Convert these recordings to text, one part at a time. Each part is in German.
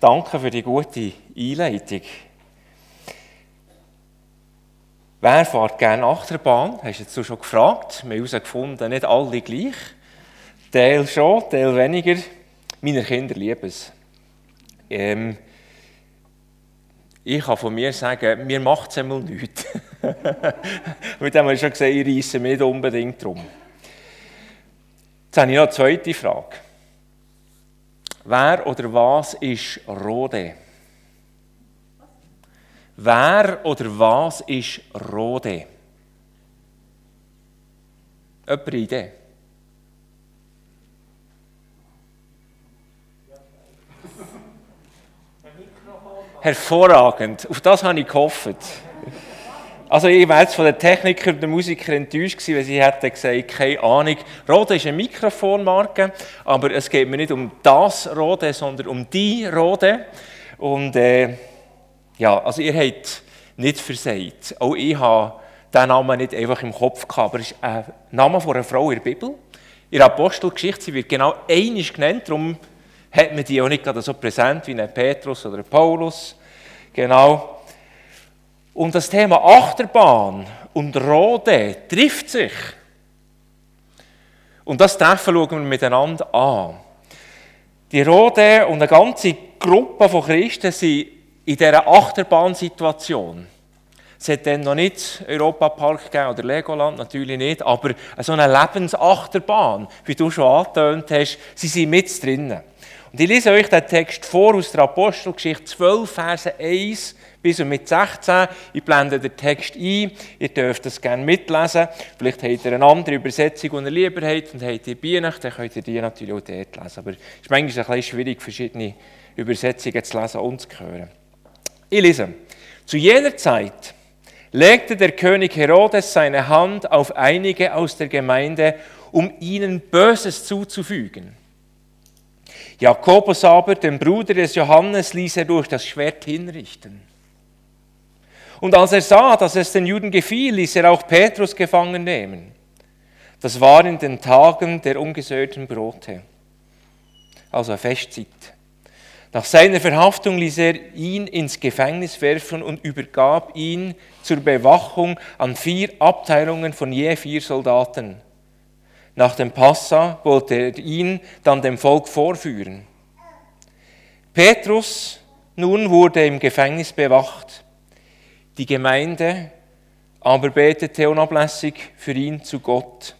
Danke für die gute Einleitung. Wer fährt gerne Achterbahn? Hast du jetzt schon gefragt? Wir haben herausgefunden, nicht alle gleich. Teil schon, Teil weniger. Meine Kinder lieben es. Ähm, ich kann von mir sagen, mir macht es einmal nichts. Mit dem habe ich schon gesagt, ich reisse nicht unbedingt drum. Jetzt habe ich noch eine zweite Frage. Wer oder was ist Rode? Wer oder was ist Rode? Jemand Idee? Hervorragend. Auf das habe ich gehofft. Also ich wäre jetzt von den Technikern und den Musikern enttäuscht gewesen, wenn sie hätten gesagt, keine Ahnung. Rode ist eine Mikrofonmarke, aber es geht mir nicht um das Rode, sondern um die Rode. Und äh, ja, also ihr habt nicht versagt. Auch ich habe diesen Namen nicht einfach im Kopf gehabt, aber es ist ein Name von einer Frau in der Bibel. In der Apostelgeschichte sie wird genau einisch genannt, darum hat man die auch nicht gerade so präsent wie ein Petrus oder ein Paulus. Genau. Und das Thema Achterbahn und Rode trifft sich. Und das Treffen schauen wir miteinander an. Die Rode und eine ganze Gruppe von Christen sind in dieser Achterbahnsituation. Es hat dann noch nicht Europapark gegeben oder Legoland, natürlich nicht, aber so eine Lebensachterbahn, wie du schon angetönt hast, sie sind mit drinnen. Und ich lese euch den Text vor aus der Apostelgeschichte 12, Verse 1 bis und mit 16. Ich blende den Text ein. Ihr dürft das gerne mitlesen. Vielleicht habt ihr eine andere Übersetzung, die ihr lieber habt und habt ihr Bienen, dann könnt ihr die natürlich auch dort lesen. Aber es ist manchmal ein bisschen schwierig, verschiedene Übersetzungen zu lesen und zu hören. Ich lese. Zu jener Zeit legte der König Herodes seine Hand auf einige aus der Gemeinde, um ihnen Böses zuzufügen. Jakobus aber, den Bruder des Johannes, ließ er durch das Schwert hinrichten. Und als er sah, dass es den Juden gefiel, ließ er auch Petrus gefangen nehmen. Das war in den Tagen der ungesäuerten Brote, also eine Festzeit. Nach seiner Verhaftung ließ er ihn ins Gefängnis werfen und übergab ihn zur Bewachung an vier Abteilungen von je vier Soldaten. Nach dem Passa wollte er ihn dann dem Volk vorführen. Petrus nun wurde im Gefängnis bewacht. Die Gemeinde aber betete unablässig für ihn zu Gott.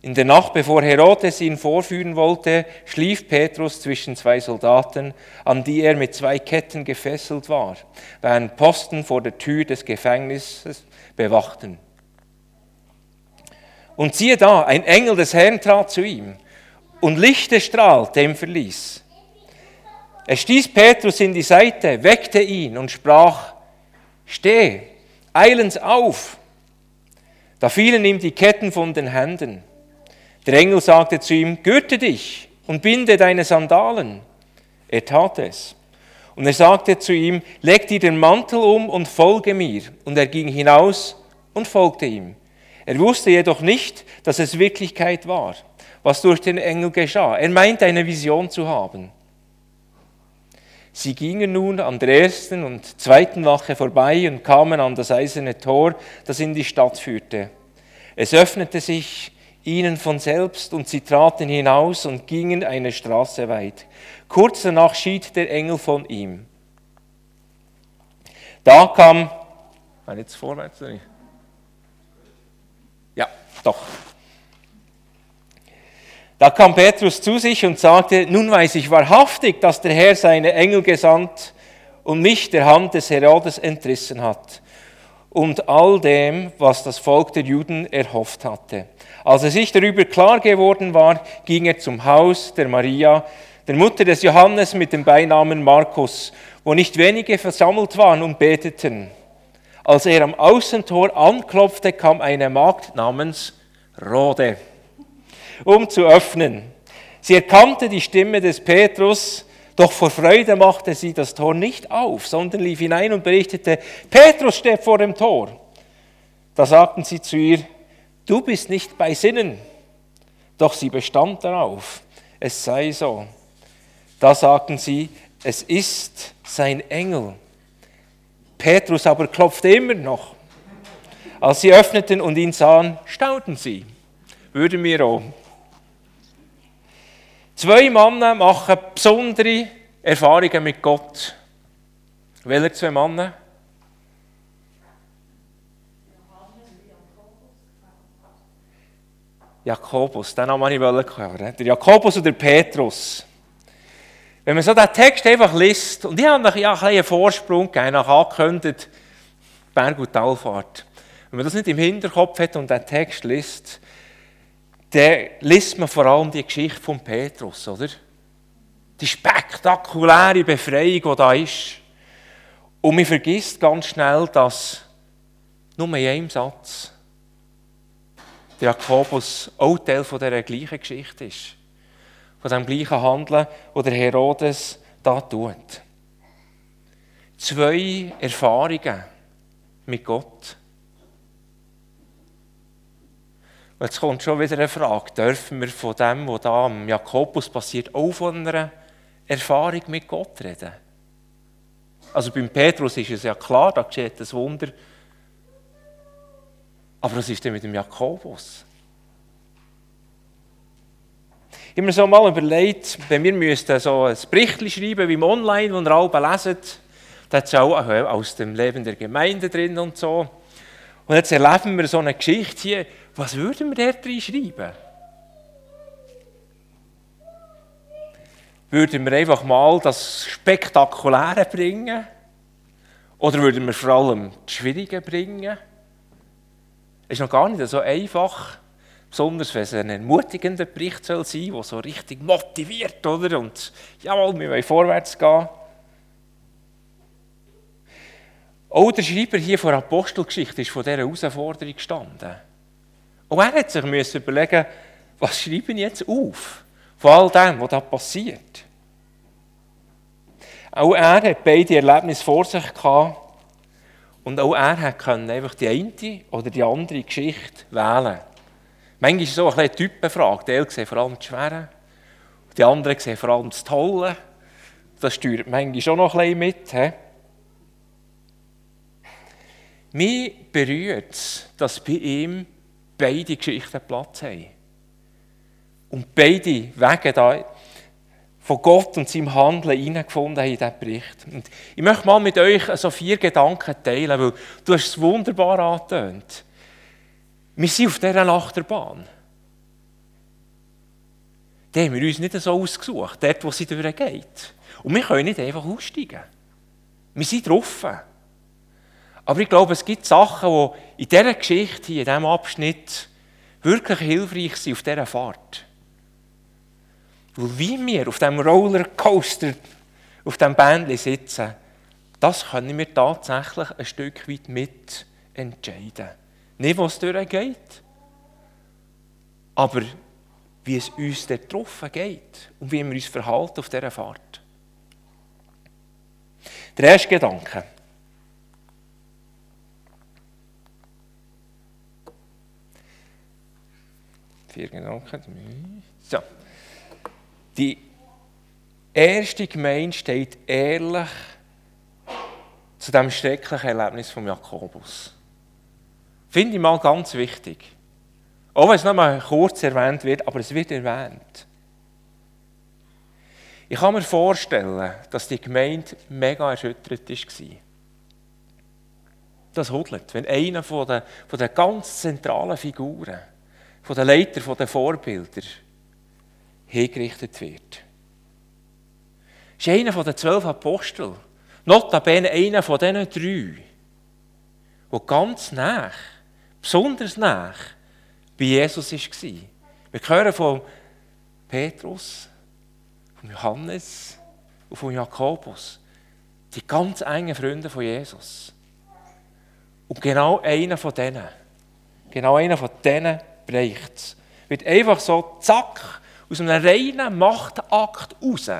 In der Nacht, bevor Herodes ihn vorführen wollte, schlief Petrus zwischen zwei Soldaten, an die er mit zwei Ketten gefesselt war, während Posten vor der Tür des Gefängnisses bewachten. Und siehe da, ein Engel des Herrn trat zu ihm und Lichte strahlte im Verlies. Er stieß Petrus in die Seite, weckte ihn und sprach, Steh, eilends auf. Da fielen ihm die Ketten von den Händen. Der Engel sagte zu ihm, Gürte dich und binde deine Sandalen. Er tat es. Und er sagte zu ihm, leg dir den Mantel um und folge mir. Und er ging hinaus und folgte ihm. Er wusste jedoch nicht, dass es Wirklichkeit war, was durch den Engel geschah. Er meinte eine Vision zu haben. Sie gingen nun an der ersten und zweiten Wache vorbei und kamen an das eiserne Tor, das in die Stadt führte. Es öffnete sich ihnen von selbst und sie traten hinaus und gingen eine Straße weit. Kurz danach schied der Engel von ihm. Da kam, jetzt vorwärts, ja, doch. Da kam Petrus zu sich und sagte, nun weiß ich wahrhaftig, dass der Herr seine Engel gesandt und mich der Hand des Herodes entrissen hat und all dem, was das Volk der Juden erhofft hatte. Als er sich darüber klar geworden war, ging er zum Haus der Maria, der Mutter des Johannes mit dem Beinamen Markus, wo nicht wenige versammelt waren und beteten. Als er am Außentor anklopfte, kam eine Magd namens Rode um zu öffnen. Sie erkannte die Stimme des Petrus, doch vor Freude machte sie das Tor nicht auf, sondern lief hinein und berichtete, Petrus steht vor dem Tor. Da sagten sie zu ihr, du bist nicht bei Sinnen. Doch sie bestand darauf, es sei so. Da sagten sie, es ist sein Engel. Petrus aber klopfte immer noch. Als sie öffneten und ihn sahen, staunten sie. Würden wir auch. Zwei Männer machen besondere Erfahrungen mit Gott. Welche zwei Männer? Jakobus, den Namen wollte ich hören. Der Jakobus und der Petrus. Wenn man so den Text einfach liest, und ich habe noch ja, einen Vorsprung gegeben, nach angekündigt, Berg- und Talfahrt. Wenn man das nicht im Hinterkopf hat und den Text liest, dann liest man vor allem die Geschichte von Petrus, oder? Die spektakuläre Befreiung, die da ist. Und man vergisst ganz schnell, dass nur in einem Satz der Jakobus auch Teil von dieser gleichen Geschichte ist. Von dem gleichen Handeln, das der Herodes da tut. Zwei Erfahrungen mit Gott. Jetzt kommt schon wieder eine Frage. Dürfen wir von dem, was da am Jakobus passiert, auch von einer Erfahrung mit Gott reden? Also beim Petrus ist es ja klar, da geschieht das Wunder. Aber was ist denn mit dem Jakobus? Ich habe mir so mal überlegt, wenn wir müssten so ein Bericht schreiben wie im Online, das ihr alle lesen, da hat es auch aus dem Leben der Gemeinde drin und so. Und jetzt erleben wir so eine Geschichte hier. Was würden wir dort schreiben? Würden wir einfach mal das Spektakuläre bringen? Oder würden wir vor allem das Schwierige bringen? ist noch gar nicht so einfach, besonders wenn es ein ermutigender Bericht soll sein, der so richtig motiviert, oder? Und jawohl, wir wollen vorwärts gehen. Auch der Schreiber hier von Apostelgeschichte ist von dieser Herausforderung gestanden. Und er hat sich überlegen, was schreibe ich jetzt auf von all dem, was da passiert. Auch er hat beide Erlebnisse vor sich gehabt und auch er konnte einfach die eine oder die andere Geschichte wählen. Manchmal ist es so eine Typenfrage. Die einen sehen vor allem das Schwere, die anderen sehen vor allem das Tolle. Das steuert manchmal schon noch ein bisschen mit. He? Mich berührt es, dass bei ihm beide Geschichten Platz haben. Und beide Wege da von Gott und seinem Handeln hineingefunden haben in diesen Bericht. Und ich möchte mal mit euch so vier Gedanken teilen, weil du hast es wunderbar angetönt. Wir sind auf dieser Achterbahn. Die haben wir uns nicht so ausgesucht, dort, wo sie durchgeht. Und wir können nicht einfach aussteigen. Wir sind drauf. Aber ich glaube, es gibt Sachen, die in dieser Geschichte, hier, in diesem Abschnitt, wirklich hilfreich sind auf dieser Fahrt. Weil wie wir auf dem Rollercoaster, auf dem Bändchen sitzen, das können wir tatsächlich ein Stück weit mit entscheiden. Nicht, was durchgeht, aber wie es uns dort getroffen geht und wie wir uns verhalten auf dieser Fahrt. Der erste Gedanke. Vier Gedanken. So. Die erste Gemeinde steht ehrlich zu dem schrecklichen Erlebnis von Jakobus. Finde ich mal ganz wichtig. Auch wenn es noch mal kurz erwähnt wird, aber es wird erwähnt. Ich kann mir vorstellen, dass die Gemeinde mega erschüttert war. Das hudelt, wenn einer von den, von den ganz zentralen Figuren, von den Leitern, von den Vorbildern, hingerichtet wird. Das ist einer den zwölf Aposteln. Notabene einer von diesen drei, der ganz nah, besonders nah bei Jesus war. Wir hören von Petrus, von Johannes und von Jakobus. Die ganz engen Freunde von Jesus. Und genau einer von denen, genau einer von denen bricht es. Wird einfach so zack aus einem reinen Machtakt raus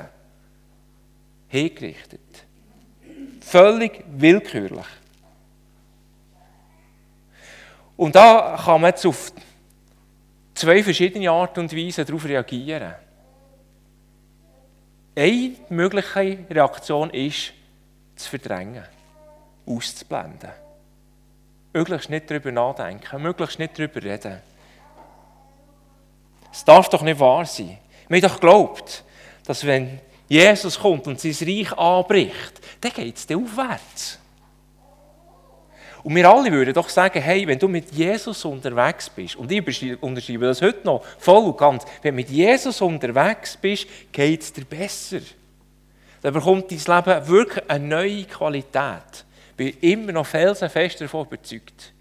hingerichtet. Völlig willkürlich. Und da kann man jetzt auf zwei verschiedene Arten und Weisen darauf reagieren. Eine mögliche Reaktion ist, zu verdrängen, auszublenden. Möglichst nicht darüber nachdenken, möglichst nicht darüber reden. Es darf doch nicht wahr sein. Wir haben doch geglaubt, dass wenn Jesus kommt und sein Reich anbricht, dann geht es aufwärts. Und wir alle würden doch sagen, hey, wenn du mit Jesus unterwegs bist, und ich unterschreibe das heute noch voll und ganz, wenn du mit Jesus unterwegs bist, geht es dir besser. Dann bekommt dein Leben wirklich eine neue Qualität. Ich bin immer noch felsenfest davon überzeugt.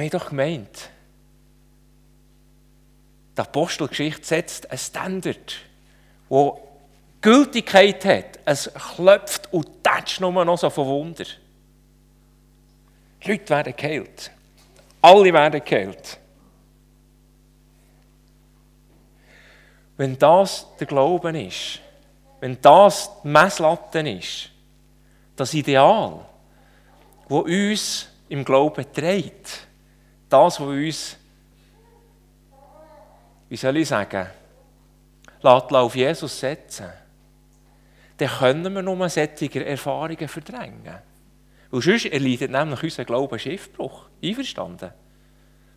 Wir haben doch gemeint, die Apostelgeschichte setzt ein Standard wo Gültigkeit hat. Es klopft und tätscht nur noch so von Wunder. Leute werden geheilt. Alle werden geheilt. Wenn das der Glauben ist, wenn das die Messlatte ist, das Ideal, wo uns im Glauben trägt, das, was uns, wie soll ich sagen, auf Jesus setzen, dann können wir nur solche Erfahrungen verdrängen. Weil sonst erleidet nämlich unser Glaube Schiffbruch. Einverstanden?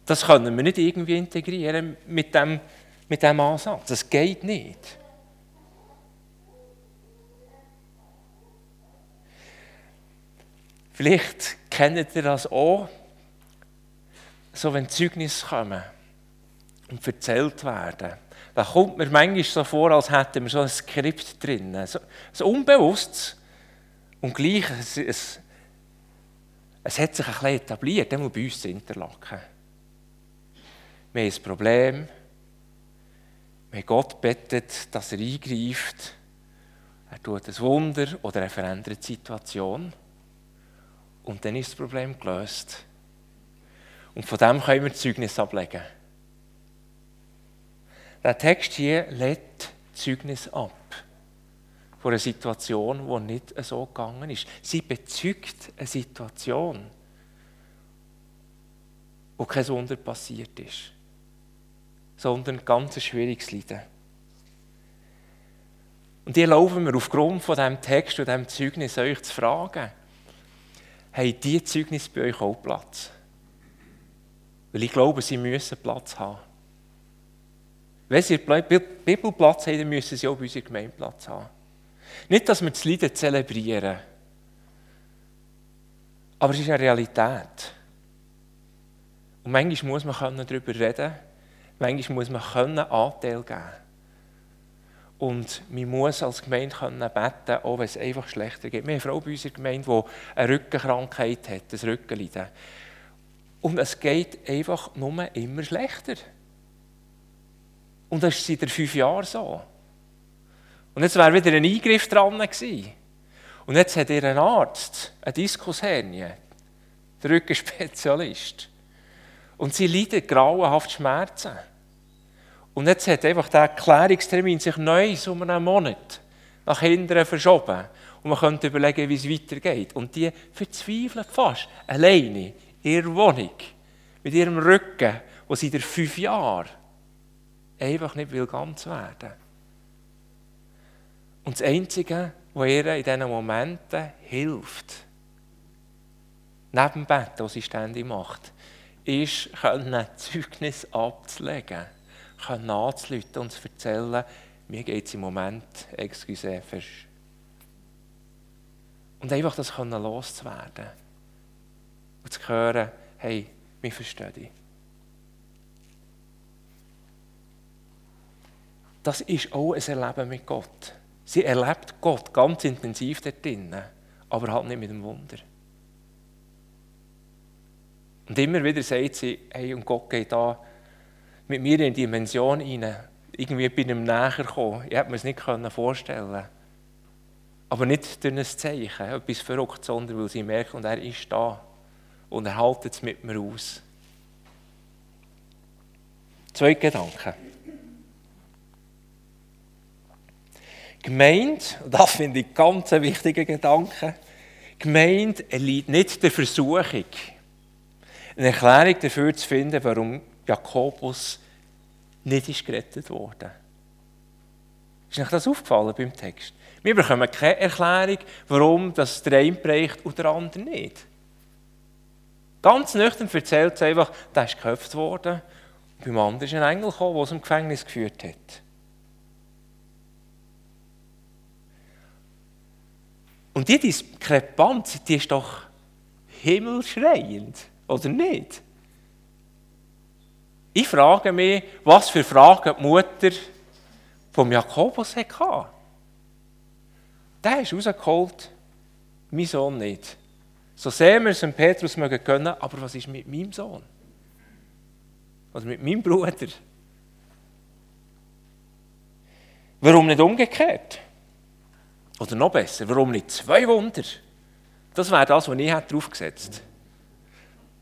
Das können wir nicht irgendwie integrieren mit dem, mit dem Ansatz. Das geht nicht. Vielleicht kennt ihr das auch, so wenn Zeugnisse kommen und erzählt werden. Da kommt mir manchmal so vor, als hätten wir so ein Skript drin. So, so unbewusst. Und gleich, es, es, es hat sich ein bisschen etabliert, dann muss bei uns in Interlaken. Wir haben ein Problem. Wir Gott bettet, dass er eingreift. Er tut ein Wunder oder er verändert die Situation. Und dann ist das Problem gelöst. Und von dem können wir Zeugnis ablegen. Der Text hier lädt Zeugnis ab von einer Situation, die nicht so gegangen ist. Sie bezeugt eine Situation, wo kein Wunder passiert ist, sondern ein ganz schwieriges Leiden. Und die erlauben mir aufgrund von diesem Text und diesem Zeugnis euch zu fragen, haben diese Zeugnis bei euch auch Platz? Weil ich glaube, sie müssen Platz haben. Wenn sie Bibelplatz haben, dann müssen sie auch bei unserer Gemeinde Platz haben. Nicht, dass wir das Leiden zelebrieren, aber es ist eine Realität. Und manchmal muss man darüber reden, manchmal muss man können Anteil geben Und man muss als Gemeinde können beten, auch wenn es einfach schlechter geht. Wir haben eine Frau bei unserer Gemeinde, die eine Rückenkrankheit hat, ein Rückenleiden. Und es geht einfach nur immer schlechter. Und das ist seit fünf Jahren so. Und jetzt wäre wieder ein Eingriff dran gewesen. Und jetzt hat ihr ein Arzt, eine Diskushernie, der Rückenspezialist. Und sie leidet grauenhaft Schmerzen. Und jetzt hat einfach der Erklärungstermin sich neu um einen Monat nach hinten verschoben. Und man könnte überlegen, wie es weitergeht. Und die verzweifelt fast alleine in ihrer Wohnung mit ihrem Rücken, wo sie seit fünf Jahren einfach nicht will ganz werden Und das Einzige, was ihr in diesen Momenten hilft, neben dem Bett, das sie ständig macht, ist, ein Zeugnis abzulegen, können anzuleuten und zu erzählen, mir geht es im Moment, excuse, versch. Und einfach das können loszuwerden. Und zu hören, hey, wir verstehen dich. das ist auch ein Erleben mit Gott. Sie erlebt Gott ganz intensiv dort drinnen, aber halt nicht mit dem Wunder. Und immer wieder sagt sie, hey, und Gott geht da mit mir in die Dimension hinein. Irgendwie bin ich ihm näher gekommen. Ich hätte mir es nicht vorstellen Aber nicht durch ein Zeichen, etwas verrückt, sondern weil sie merkt, und er ist da. Und er hält es mit mir aus. Zwei Gedanken. Gemeinde, das finde ich ganz ein wichtiger Gedanke, Gemeinde erleidet nicht der Versuchung, Eine Erklärung dafür zu finden, warum Jakobus nicht ist gerettet wurde. Ist euch das aufgefallen beim Text? Wir bekommen keine Erklärung, warum das der eine und der andere nicht. Ganz nüchtern erzählt es einfach, der ist geköpft worden und beim anderen ist ein Engel gekommen, der es im Gefängnis geführt hat. Und die Diskrepanz, die ist doch himmelschreiend, oder nicht? Ich frage mich, was für Fragen die Mutter vom Jakobus hatte. Der ist rausgeholt, mein Sohn nicht. So sehr wir es dem Petrus mögen können, aber was ist mit meinem Sohn? Oder mit meinem Bruder? Warum nicht umgekehrt? Oder noch besser, warum nicht zwei Wunder? Das wäre das, was ich draufgesetzt hätte.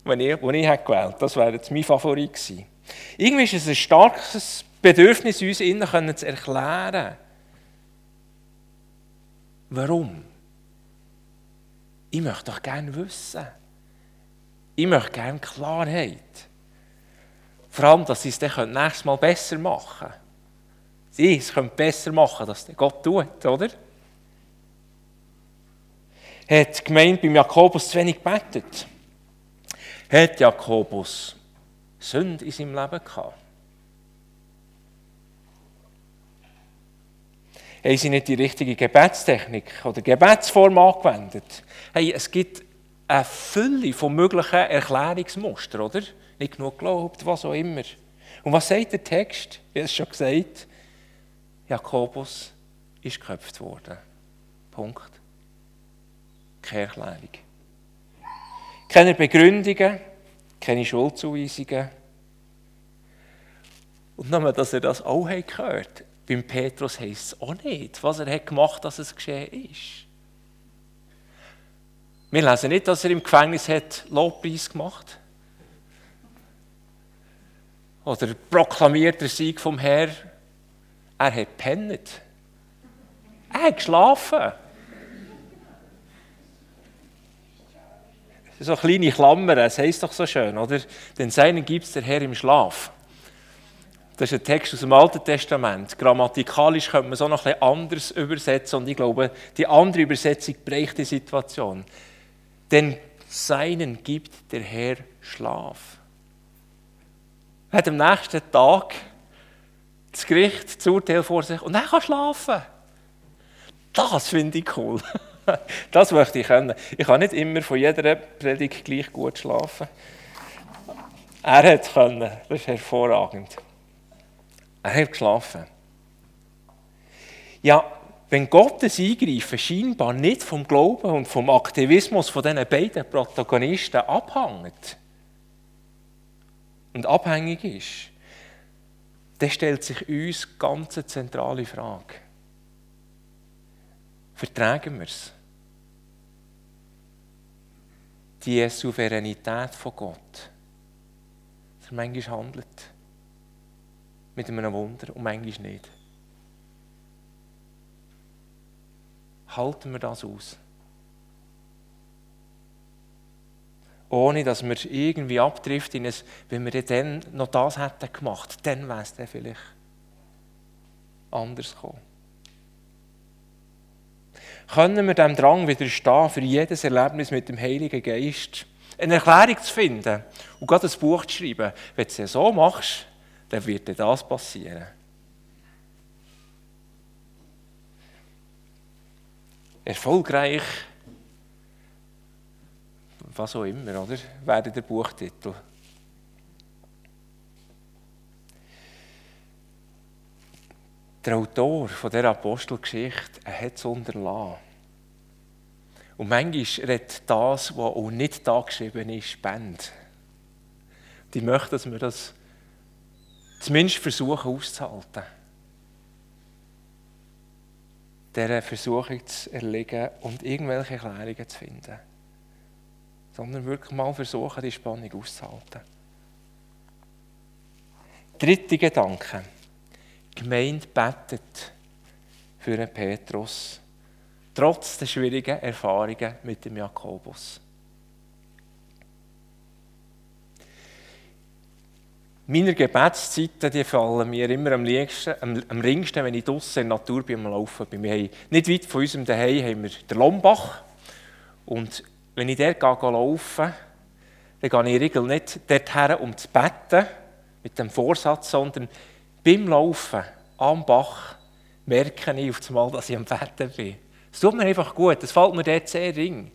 Wenn ich, wenn ich gewählt Das wäre jetzt mein Favorit gewesen. Irgendwie ist es ein starkes Bedürfnis, uns innen zu erklären. Warum? Ich möchte doch gerne wissen. Ich möchte gerne Klarheit. Vor allem, dass sie es dann nächstes Mal besser machen können. Sie es können besser machen, dass Gott tut, oder? Hat die Gemeinde beim Jakobus zu wenig gebetet? Hat Jakobus Sünde in seinem Leben gehabt? Haben sie nicht die richtige Gebetstechnik oder Gebetsform angewendet? Hey, es gibt eine Fülle von möglichen Erklärungsmustern, oder? Nicht genug geglaubt, was auch immer. Und was sagt der Text? Ich habe es schon gesagt. Jakobus ist geköpft worden. Punkt. Keine Erklärung. Keine Begründungen, keine Schuldzuweisungen. Und nur, dass er das auch gehört hat. Beim Petrus heisst es auch nicht, was er hat gemacht dass es geschehen ist. Wir lesen nicht, dass er im Gefängnis hat Lobpreis gemacht Oder proklamiert der Sieg vom Herr. Er hat pennet. Er hat geschlafen. So kleine Klammern, es heisst doch so schön, oder? Denn seinen gibt es der Herr im Schlaf. Das ist ein Text aus dem Alten Testament. Grammatikalisch könnte man es auch noch bisschen anders übersetzen und ich glaube, die andere Übersetzung bricht die Situation. Denn seinen gibt der Herr Schlaf. Er hat am nächsten Tag das Gericht, das Urteil vor sich und er kann schlafen. Das finde ich cool. Das möchte ich können. Ich kann nicht immer von jeder Predigt gleich gut schlafen. Er hat können. Das ist hervorragend. Er hat geschlafen. Ja, wenn Gottes Eingreifen scheinbar nicht vom Glauben und vom Aktivismus von diesen beiden Protagonisten abhängt und abhängig ist, dann stellt sich uns ganz eine zentrale Frage. Vertragen wir es? Die Souveränität von Gott, dass er manchmal handelt mit einem Wunder und manchmal nicht. Halten wir das aus? Ohne dass wir irgendwie abdriften, in ein, wenn wir dann noch das hätten gemacht, dann wäre es dann vielleicht anders gekommen. Können wir dem Drang widerstehen, für jedes Erlebnis mit dem Heiligen Geist eine Erklärung zu finden und gerade ein Buch zu schreiben? Wenn du es so machst, dann wird dir das passieren. Erfolgreich, was auch immer, oder? Wäre der Buchtitel. Der Autor von dieser Apostelgeschichte hat es unterlassen. Und manchmal redet das, was auch nicht da geschrieben ist, Spend. Ich möchte, dass wir das zumindest versuchen auszuhalten. Dieser Versuchung zu erlegen und irgendwelche Erklärungen zu finden. Sondern wirklich mal versuchen, die Spannung auszuhalten. Dritter Gedanke. Die Gemeinde betet für den Petrus, trotz der schwierigen Erfahrungen mit dem Jakobus. Meine Gebetszeiten die fallen mir immer am, liebsten, am, am ringsten, wenn ich draußen in der Natur bin, Laufen bin. Wir haben, nicht weit von unserem Zuhause haben wir den Lombach. Und wenn ich dort gehe, laufen dann gehe ich regel nicht dorthin, um zu beten, mit dem Vorsatz, sondern beim Laufen am Bach merke ich auf einmal, dass ich am Betten bin. Es tut mir einfach gut, es fällt mir dort sehr ring.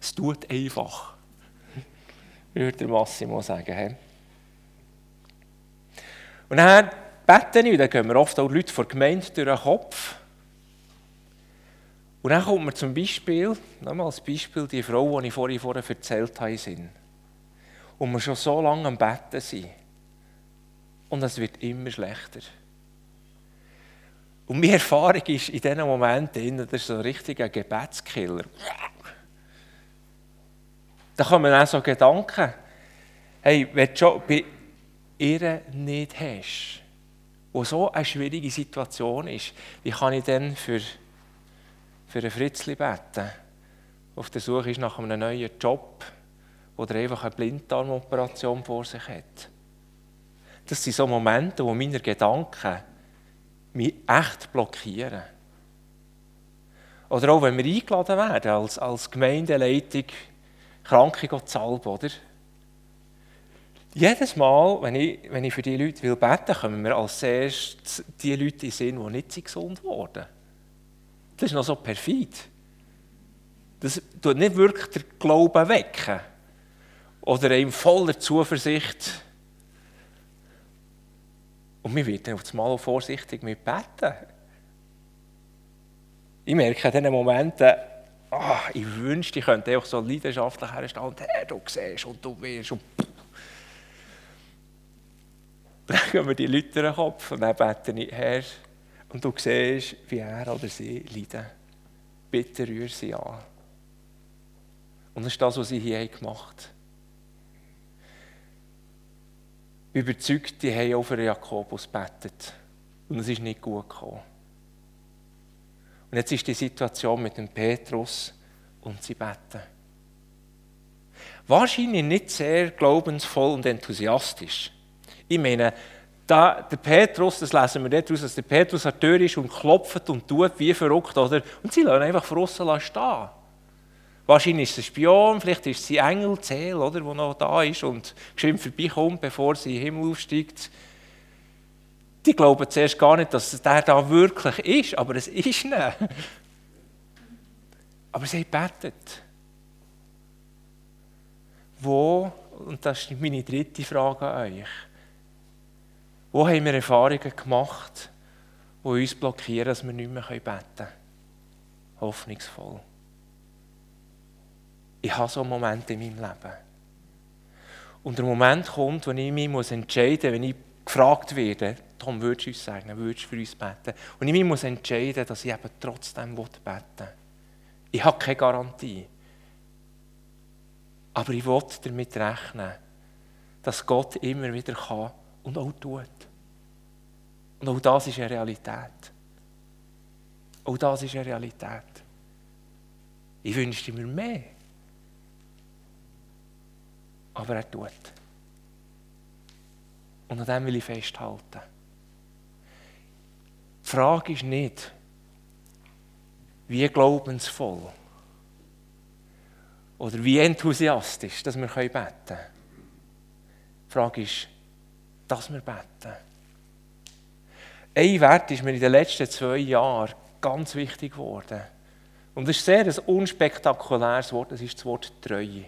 Es tut einfach, würde der Massimo sagen. Und dann beten und dann gehen wir oft auch Leute vor der Gemeinde durch den Kopf. Und dann kommt mir zum Beispiel, nochmal als Beispiel, die Frau, die ich vorhin vorher erzählt habe. Und wir schon so lange am Betten sind. Und es wird immer schlechter. Und meine Erfahrung ist in diesen Momenten, das ist so ein richtiger Gebetskiller. Da kommen auch so Gedanken, hey, wenn du schon ihr nicht hast, wo so eine schwierige Situation ist, wie kann ich denn für für einen Fritzli beten, auf der Suche ist nach einem neuen Job oder einfach eine Blinddarmoperation vor sich hat. Das sind so Momente, wo meine Gedanken mich echt blockieren. Oder auch wenn wir eingeladen werden als, als Gemeindeleitung, Kranke zu salben, oder? Jedes Mal, wenn ich, wenn ich für die Leute will beten will, kommen wir als erstes die Leute in Sinn, die nicht gesund wurden. Das ist noch so perfid. Das tut nicht wirklich den Glauben wecken. Oder ihm voller Zuversicht. Und wir werden auf einmal auch vorsichtig mit beten. Ich merke in diesen Momenten, oh, ich wünschte, ich könnte auch so leidenschaftlich herstellen Herr, du siehst und du wirst und dann gehen wir die Leute in den Kopf und dann bete ich, Herr, und du siehst, wie er oder sie leiden. Bitte rühr sie an. Und das ist das, was sie hier gemacht haben. Überzeugt, die haben auch für Jakobus betet. Und es ist nicht gut gekommen. Und jetzt ist die Situation mit dem Petrus und sie beten. Wahrscheinlich nicht sehr glaubensvoll und enthusiastisch. Ich meine, da, der Petrus, das lesen wir dort raus, dass der Petrus an der Tür ist und klopft und tut wie verrückt, oder? Und sie lassen einfach draussen stehen. Wahrscheinlich ist es ein Spion, vielleicht ist es ein Engel, Zähl, oder, der noch da ist und geschwind vorbeikommt, bevor sie in den Himmel aufsteigt. Die glauben zuerst gar nicht, dass der da wirklich ist, aber es ist nicht. Aber sie haben. Wo, und das ist meine dritte Frage an euch, wo haben wir Erfahrungen gemacht, die uns blockieren, dass wir nicht mehr beten können? Hoffnungsvoll. Ich habe so Momente in meinem Leben. Und der Moment kommt, wo ich mich entscheiden muss, wenn ich gefragt werde, Tom, würdest du uns sagen, würdest du für uns beten? Und ich muss entscheiden, dass ich eben trotzdem beten will. Ich habe keine Garantie. Aber ich will damit rechnen, dass Gott immer wieder kann und auch tut. Und auch das ist eine Realität. Auch das ist eine Realität. Ich wünschte mir mehr. Aber er tut. Und an dem will ich festhalten. Die Frage ist nicht, wie glaubensvoll oder wie enthusiastisch dass wir beten können. Die Frage ist, dass wir beten. Ein Wert ist mir in den letzten zwei Jahren ganz wichtig geworden. Und das ist sehr ein unspektakuläres Wort, das ist das Wort Treue.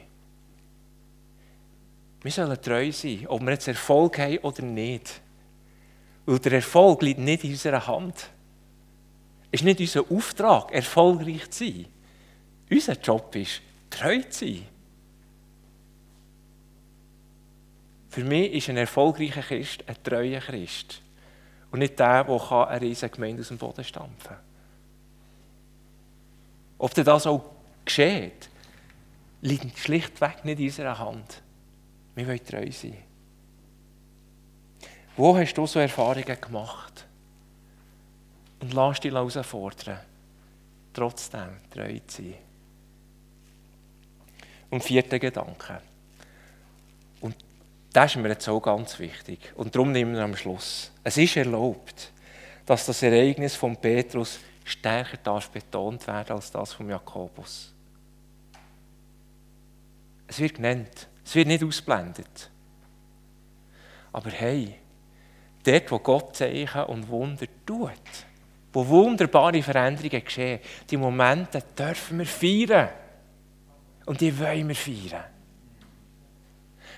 Wir sollen treu sein, ob wir jetzt Erfolg haben oder nicht. Weil der Erfolg liegt nicht in unserer Hand. Es ist nicht unser Auftrag, erfolgreich zu sein. Unser Job ist, treu zu sein. Für mich ist ein erfolgreicher Christ ein treuer Christ. Und nicht der, der eine riesige Gemeinde aus dem Boden stampfen kann. Ob das auch geschieht, liegt schlichtweg nicht in unserer Hand. Wir wollen treu sein. Wo hast du so Erfahrungen gemacht? Und lass dich herausfordern, trotzdem treu zu sein. Und vierter Gedanke. Das ist mir jetzt auch ganz wichtig. Und darum nehmen wir am Schluss. Es ist erlaubt, dass das Ereignis von Petrus stärker darf betont werden als das von Jakobus. Es wird genannt. Es wird nicht ausblendet. Aber hey, dort, wo Gott Zeichen und Wunder tut, wo wunderbare Veränderungen geschehen, die Momente dürfen wir feiern. Und die wollen wir feiern.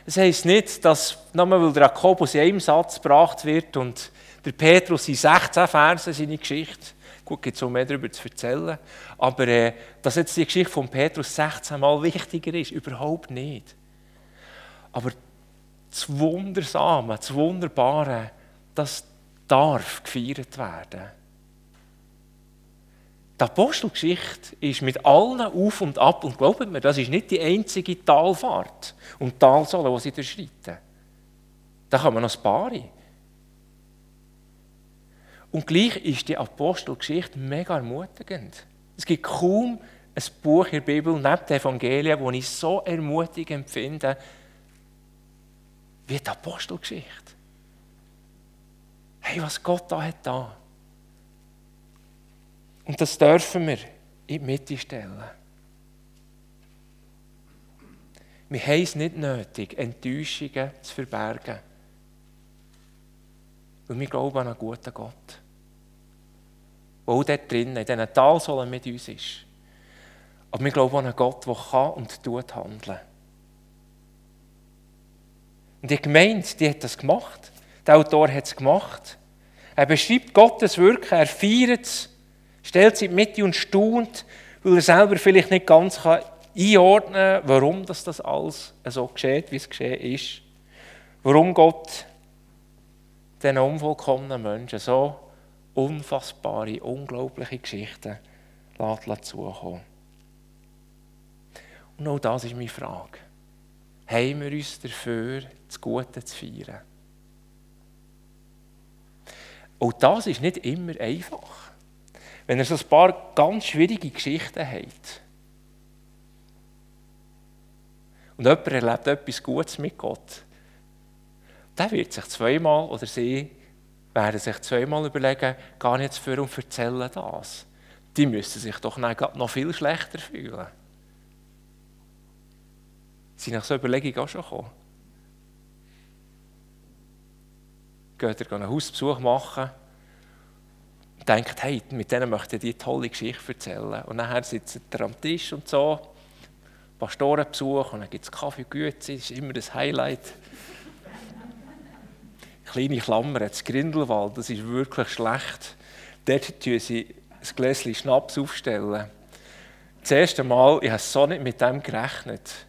Das heisst nicht, dass, nur weil der Jakobus in einem Satz gebracht wird und der Petrus in 16 Versen seine Geschichte, gut, gibt es auch mehr darüber zu erzählen, aber äh, dass jetzt die Geschichte von Petrus 16 Mal wichtiger ist, überhaupt nicht. Aber das Wundersame, das Wunderbare, das darf gefeiert werden. Die Apostelgeschichte ist mit allen Auf und Ab, und glaubt mir, das ist nicht die einzige Talfahrt und Talsohle, die sie durchschreiten. Da kann man noch ein paar. Und gleich ist die Apostelgeschichte mega ermutigend. Es gibt kaum ein Buch in der Bibel, neben den Evangelien, das ich so ermutigend finde, wie die Apostelgeschichte. Hey, was Gott da hat da. Und das dürfen wir in die Mitte stellen. Wir haben es nicht nötig, Enttäuschungen zu verbergen. Weil wir glauben an einen guten Gott. Der auch dort drinnen, in diesen Talsäulen mit uns ist. Aber wir glauben an einen Gott, der kann und tut handeln. Und die Gemeinde, die hat das gemacht. Der Autor hat es gemacht. Er beschreibt Gottes Wirken, er feiert es, stellt sich in die Mitte und staunt, weil er selber vielleicht nicht ganz kann einordnen kann, warum das, das alles so geschieht, wie es geschehen ist. Warum Gott den unvollkommenen Menschen so unfassbare, unglaubliche Geschichten lässt zukommen. Und auch das ist meine Frage. Haben wir uns dafür das Gute zu feiern. Und das ist nicht immer einfach. Wenn ihr so ein paar ganz schwierige Geschichten habt und jemand erlebt etwas Gutes mit Gott, der wird sich zweimal oder sie werden sich zweimal überlegen, gar nicht für und erzählen das. Die müssen sich doch noch viel schlechter fühlen. Sind nach so Überlegungen auch schon gekommen? geht er einen Hausbesuch machen denkt, hey, mit denen möchte ich die tolle Geschichte erzählen. Und nachher sitzt er am Tisch und so, Pastorenbesuch und dann gibt es Kaffee Güte, das ist immer das Highlight. Kleine Klammer, das Grindelwald, das ist wirklich schlecht. Dort tun sie ein Gläschen Schnaps aufstellen. Das erste Mal, ich habe so nicht mit dem gerechnet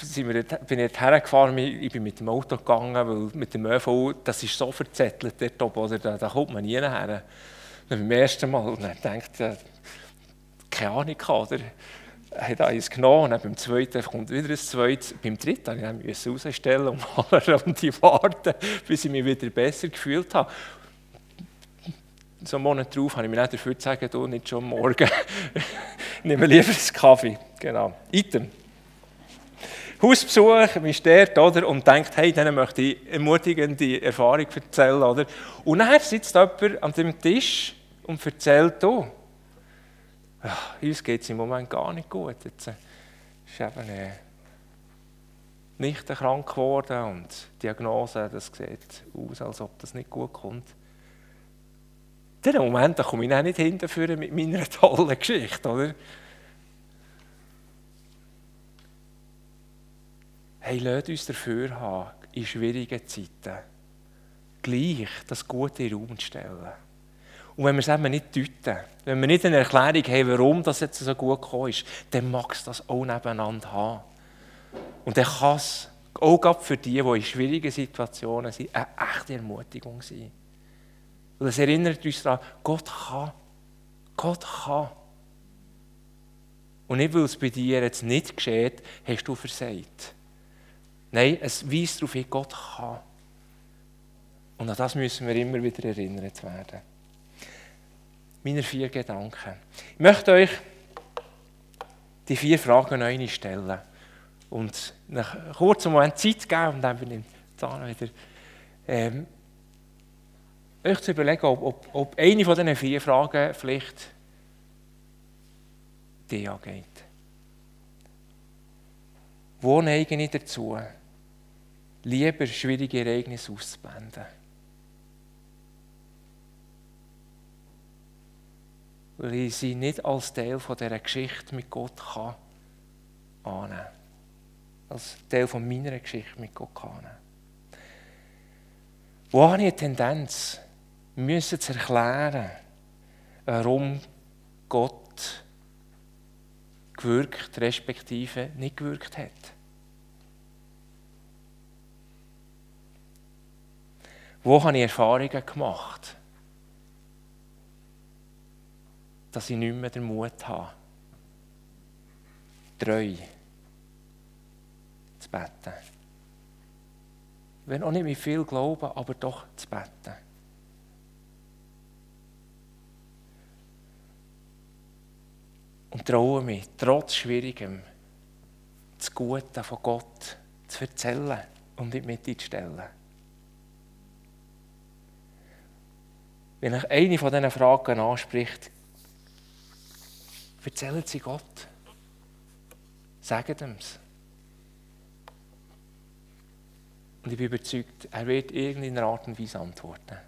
sind wir, bin ich hergefahren, ich bin mit dem Auto gegangen, weil mit dem ÖV, das ist so verzettelt dort oben, oder, da, da kommt man nie her. beim ersten Mal, und dann denkt er, keine Ahnung, oder? Er hat eins genommen, und dann beim zweiten kommt wieder ein zweites. Beim dritten musste ich es rausstellen und mal eine Runde warten, bis ich mich wieder besser gefühlt habe. So einen Monat darauf habe ich mir nicht dafür gesagt, du nicht schon morgen. ich nehme lieber einen Kaffee. Genau. Item. Hausbesuch, man ist dort, oder, und denkt, hey, denen möchte ich ermutigende Erfahrung erzählen, oder? Und dann sitzt jemand an dem Tisch und erzählt, oh, uns geht es im Moment gar nicht gut. Jetzt ist eben äh, nicht krank geworden und die Diagnose, das sieht aus, als ob das nicht gut kommt. In diesem Moment komme ich auch nicht hinterführen mit meiner tollen Geschichte, oder? Hey, lasst uns dafür haben, in schwierigen Zeiten gleich das Gute in den Raum zu stellen. Und wenn wir es eben nicht deuten, wenn wir nicht eine Erklärung haben, warum das jetzt so gut gekommen ist, dann mag es das auch nebeneinander haben. Und dann kann es auch für die, die in schwierigen Situationen sind, eine echte Ermutigung sein. Weil es erinnert uns daran, Gott kann. Gott kann. Und nicht, weil es bei dir jetzt nicht geschieht, hast du versagt. Nein, es weist darauf hin, Gott kann. Und an das müssen wir immer wieder erinnert werden. Meine vier Gedanken. Ich möchte euch die vier Fragen neu stellen. und nach einem kurzen Moment Zeit geben und dann ich da wieder ähm, euch zu überlegen, ob, ob, ob eine von diesen vier Fragen vielleicht dir angeht. Wo neige ich dazu, lieber schwierige Ereignisse auszublenden? Weil ich sie nicht als Teil von dieser Geschichte mit Gott kann annehmen kann. Als Teil von meiner Geschichte mit Gott kann annehmen. Wo habe ich eine Tendenz, müssen zu erklären, warum Gott gewirkt, respektive nicht gewirkt hat. Wo habe ich Erfahrungen gemacht, dass ich nicht mehr den Mut habe, treu zu beten. Wenn auch nicht mit viel Glauben, aber doch zu beten. Und traue mich, trotz Schwierigem, das Gute von Gott zu erzählen und in die Mitte zu stellen. Wenn euch eine von diesen Fragen anspricht, erzählt sie Gott. Sagt ihm es. Und ich bin überzeugt, er wird irgendeiner Art und Weise antworten.